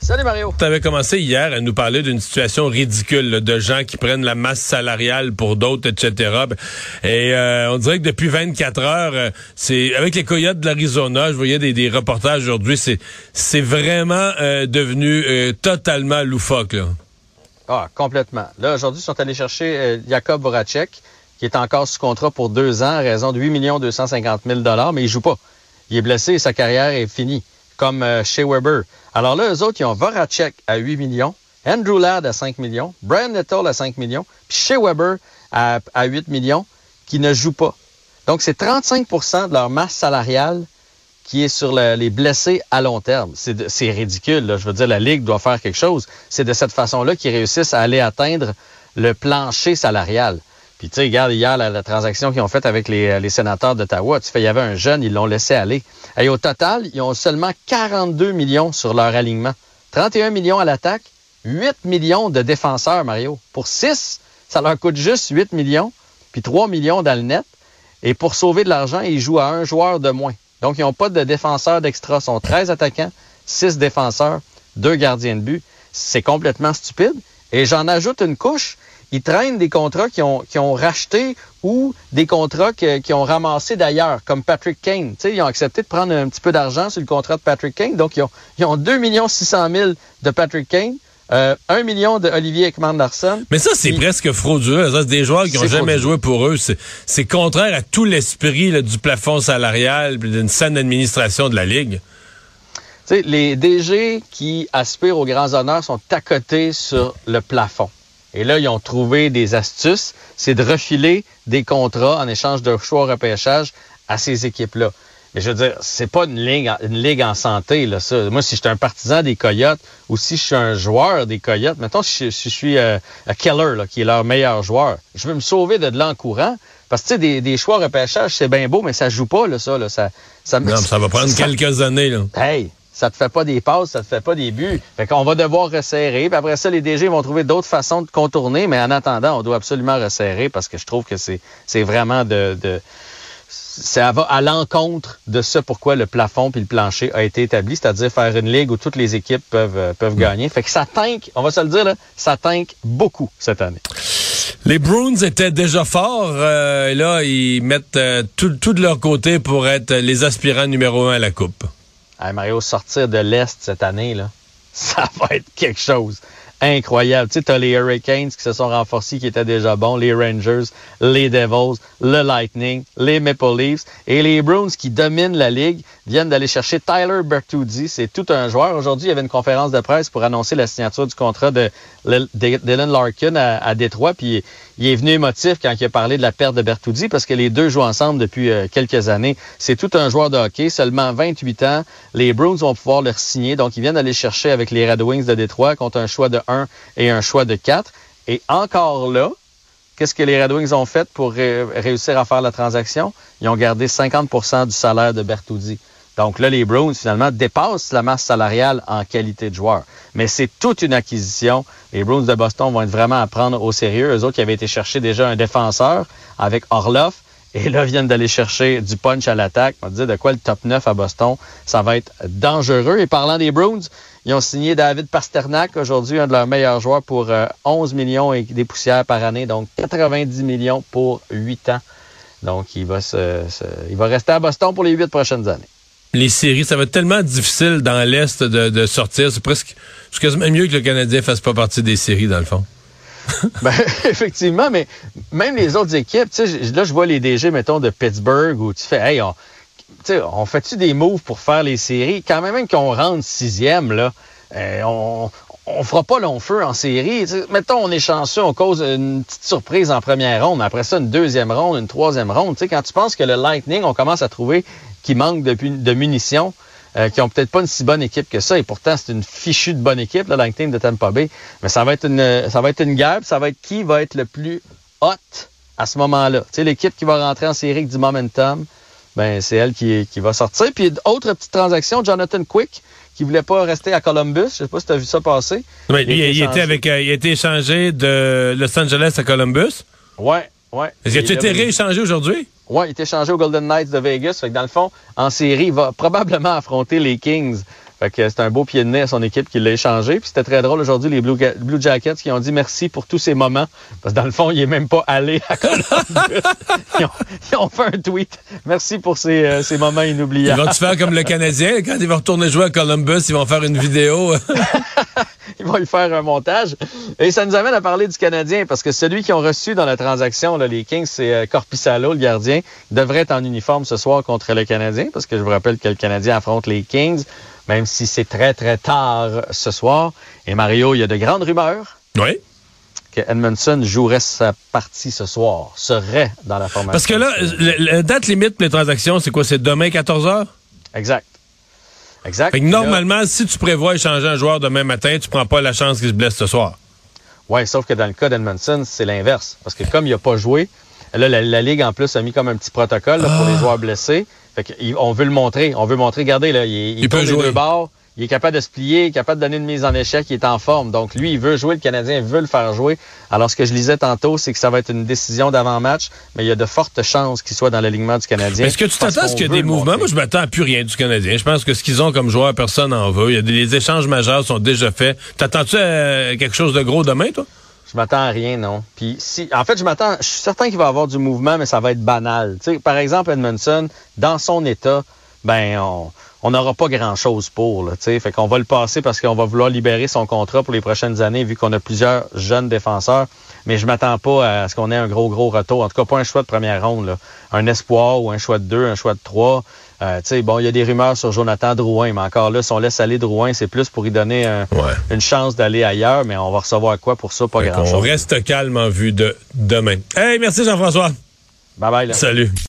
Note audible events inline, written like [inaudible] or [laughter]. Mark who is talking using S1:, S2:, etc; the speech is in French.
S1: Salut Mario.
S2: Tu avais commencé hier à nous parler d'une situation ridicule là, de gens qui prennent la masse salariale pour d'autres, etc. Et euh, on dirait que depuis 24 heures, euh, c'est avec les coyotes de l'Arizona, je voyais des, des reportages aujourd'hui, c'est c'est vraiment euh, devenu totalement loufoque. Là.
S1: Ah, complètement. Là, aujourd'hui, ils sont allés chercher Jacob Voracek, qui est encore sous contrat pour deux ans à raison de 8 250 000 mais il joue pas. Il est blessé et sa carrière est finie, comme Shea Weber. Alors là, eux autres, ils ont Voracek à 8 millions, Andrew Ladd à 5 millions, Brian Nettle à 5 millions, puis Shea Weber à, 8 millions, qui ne jouent pas. Donc, c'est 35% de leur masse salariale qui est sur les blessés à long terme. C'est ridicule. Je veux dire, la Ligue doit faire quelque chose. C'est de cette façon-là qu'ils réussissent à aller atteindre le plancher salarial. Puis tu sais, regarde hier la, transaction qu'ils ont faite avec les, les sénateurs d'Ottawa. Tu fais, il y avait un jeune, ils l'ont laissé aller. Et au total, ils ont seulement 42 millions sur leur alignement. 31 millions à l'attaque, 8 millions de défenseurs, Mario. Pour 6, ça leur coûte juste 8 millions, puis 3 millions dans le net. Et pour sauver de l'argent, ils jouent à un joueur de moins. Donc, ils n'ont pas de défenseurs d'extra. Ils sont 13 attaquants, 6 défenseurs, 2 gardiens de but. C'est complètement stupide. Et j'en ajoute une couche ils traînent des contrats qui ont, qui ont racheté ou des contrats qui ont ramassé d'ailleurs, comme Patrick Kane. ils ont accepté de prendre un petit peu d'argent sur le contrat de Patrick Kane. Donc, ils ont, ils ont 2 600 000 de Patrick Kane. Euh, 1 million de Olivier Ekman-Larson.
S2: Mais ça, c'est presque frauduleux. Ça, c'est des joueurs qui n'ont jamais joué pour eux. C'est contraire à tout l'esprit du plafond salarial d'une saine administration de la Ligue.
S1: les DG qui aspirent aux grands honneurs sont à côté sur le plafond. Et là, ils ont trouvé des astuces, c'est de refiler des contrats en échange de choix repêchage à ces équipes-là. Mais je veux dire, c'est pas une ligue, une ligue en santé, là, ça. Moi, si je suis un partisan des Coyotes ou si je suis un joueur des Coyotes, mettons si je, suis euh, Keller, là, qui est leur meilleur joueur, je veux me sauver de, de courant. Parce que, tu sais, des, des choix repêchage, c'est bien beau, mais ça joue pas, là, ça. Là, ça,
S2: ça, non, ça va prendre quelques années, là.
S1: Hey, ça te fait pas des passes, ça te fait pas des buts. Fait qu'on va devoir resserrer. Puis après ça, les DG vont trouver d'autres façons de contourner. Mais en attendant, on doit absolument resserrer parce que je trouve que c'est, vraiment de, ça va à l'encontre de ce pourquoi le plafond puis le plancher a été établi, c'est-à-dire faire une ligue où toutes les équipes peuvent, euh, gagner. Fait que ça tanque, on va se le dire, là, ça tanque beaucoup cette année.
S2: Les Bruins étaient déjà forts. Euh, là, ils mettent euh, tout de leur côté pour être les aspirants numéro un à la Coupe.
S1: Mario, sortir de l'Est cette année, là, [laughs] ça va être quelque chose incroyable. Tu sais, t'as les Hurricanes qui se sont renforcés, qui étaient déjà bons, les Rangers, les Devils, le Lightning, les Maple Leafs et les Bruins qui dominent la ligue viennent d'aller chercher Tyler Bertuzzi. C'est tout un joueur. Aujourd'hui, il y avait une conférence de presse pour annoncer la signature du contrat de Dylan Larkin à, à Détroit. Puis il est venu émotif quand il a parlé de la perte de Bertuzzi parce que les deux jouent ensemble depuis euh, quelques années. C'est tout un joueur de hockey, seulement 28 ans. Les Bruins vont pouvoir le signer. Donc, ils viennent d'aller chercher avec les Red Wings de Détroit contre un choix de 1 et un choix de 4. Et encore là, qu'est-ce que les Red Wings ont fait pour réussir à faire la transaction? Ils ont gardé 50% du salaire de Bertuzzi. Donc là, les Bruins, finalement, dépassent la masse salariale en qualité de joueur. Mais c'est toute une acquisition. Les Bruins de Boston vont être vraiment à prendre au sérieux. Eux autres qui avaient été chercher déjà un défenseur avec Orloff. Et là, viennent d'aller chercher du punch à l'attaque. On va dire de quoi le top 9 à Boston, ça va être dangereux. Et parlant des Bruins, ils ont signé David Pasternak, aujourd'hui un de leurs meilleurs joueurs, pour 11 euh, millions et des poussières par année, donc 90 millions pour 8 ans. Donc, il va, se, il va rester à Boston pour les 8 prochaines années.
S2: les séries, ça va être tellement difficile dans l'Est de, sortir. C'est presque, c'est quasiment mieux que le Canadien fasse pas partie des séries, dans le fond. [laughs]
S1: Ben, effectivement, mais même les autres équipes, là, je vois les DG, mettons, de Pittsburgh, où tu fais, hey, on, on fait-tu des moves pour faire les séries? Quand même, même qu'on rentre sixième, là, euh, on, on fera pas long feu en série. Mettons, on est chanceux, on cause une petite surprise en première ronde, mais après ça, une deuxième ronde, une troisième ronde. Tu sais, quand tu penses que le Lightning, on commence à trouver qu'il manque de munitions, euh, qui ont peut-être pas une si bonne équipe que ça, et pourtant c'est une fichue de bonne équipe, là, la team de Tampa Bay. Mais ça va être une, ça va être une guerre, ça va être qui va être le plus hot à ce moment-là. Tu sais, l'équipe qui va rentrer en série avec du momentum, ben c'est elle qui, qui va sortir. Puis autre petite transaction, Jonathan Quick, qui voulait pas rester à Columbus. Je sais pas si tu as vu ça passer.
S2: Oui, il, il, était avec, euh, il a été échangé de Los Angeles à Columbus.
S1: Ouais, ouais.
S2: Est-ce que tu été rééchangé aujourd'hui?
S1: Oui, il est échangé aux Golden Knights de Vegas. Fait que dans le fond, en série, il va probablement affronter les Kings. Fait que c'est un beau pied de nez à son équipe qui l'a échangé. Puis c'était très drôle aujourd'hui, les Blue, Blue, Jackets qui ont dit merci pour tous ces moments. Parce que dans le fond, il est même pas allé à Columbus. [laughs] ils, ont, ils, ont, fait un tweet. Merci pour ces, euh, ces moments inoubliables.
S2: Ils vont-tu faire comme le Canadien? Quand ils vont retourner jouer à Columbus, ils vont faire une vidéo. [laughs] [laughs]
S1: ils vont y faire un montage. Et ça nous amène à parler du Canadien, parce que celui qui ont reçu dans la transaction, là, les Kings, c'est euh, Corpissalo, le gardien, il devrait être en uniforme ce soir contre le Canadien, parce que je vous rappelle que le Canadien affronte les Kings, même si c'est très, très tard ce soir. Et Mario, il y a de grandes rumeurs.
S2: Oui
S1: que Edmondson jouerait sa partie ce soir, serait dans la formation.
S2: Parce que là, la date limite pour les transactions, c'est quoi? C'est demain 14h?
S1: Exact. Exact.
S2: Fait que normalement, si tu prévois échanger un joueur demain matin, tu prends pas la chance qu'il se blesse ce soir.
S1: Oui, sauf que dans le cas d'Edmondson, c'est l'inverse. Parce que comme il n'a pas joué, là, la, la, Ligue en plus a mis comme un petit protocole là, pour
S2: Ah.
S1: les joueurs blessés. Fait on veut le montrer. On veut montrer, regardez, là, il, il,
S2: Il peut jouer.
S1: deux il est capable de se plier, il est capable de donner une mise en échec, il est en forme. Donc lui, il veut jouer, le Canadien veut le faire jouer. Alors ce que je lisais tantôt, c'est que ça va être une décision d'avant-match, mais il y a de fortes chances qu'il soit dans l'alignement du Canadien.
S2: Est-ce que tu t'attends à ce qu'il y ait des mouvements? Moi, je m'attends à plus rien du Canadien. Je pense que ce qu'ils ont comme joueur, personne n'en veut. Il y a des les échanges majeurs sont déjà faits. T'attends-tu à quelque chose de gros demain, toi?
S1: Je m'attends à rien, non. Puis si, en fait, je m'attends, je suis certain qu'il va y avoir du mouvement, mais ça va être banal. Tu sais, par exemple, Edmondson, dans son état, ben on on n'aura pas grand-chose pour. Là, tu sais. fait qu'on va le passer parce qu'on va vouloir libérer son contrat pour les prochaines années, vu qu'on a plusieurs jeunes défenseurs. Mais je m'attends pas à ce qu'on ait un gros, gros retour. En tout cas, pas un choix de première ronde. Là. Un espoir ou un choix de deux, un choix de trois. Euh, bon, il y a des rumeurs sur Jonathan Drouin, mais encore là, si on laisse aller Drouin, c'est plus pour y donner un-
S2: Ouais.
S1: une chance d'aller ailleurs, mais on va recevoir quoi pour ça? Pas grand-chose.
S2: reste calme en vue de demain. Hey, merci Jean-François.
S1: Bye bye. Là.
S2: Salut.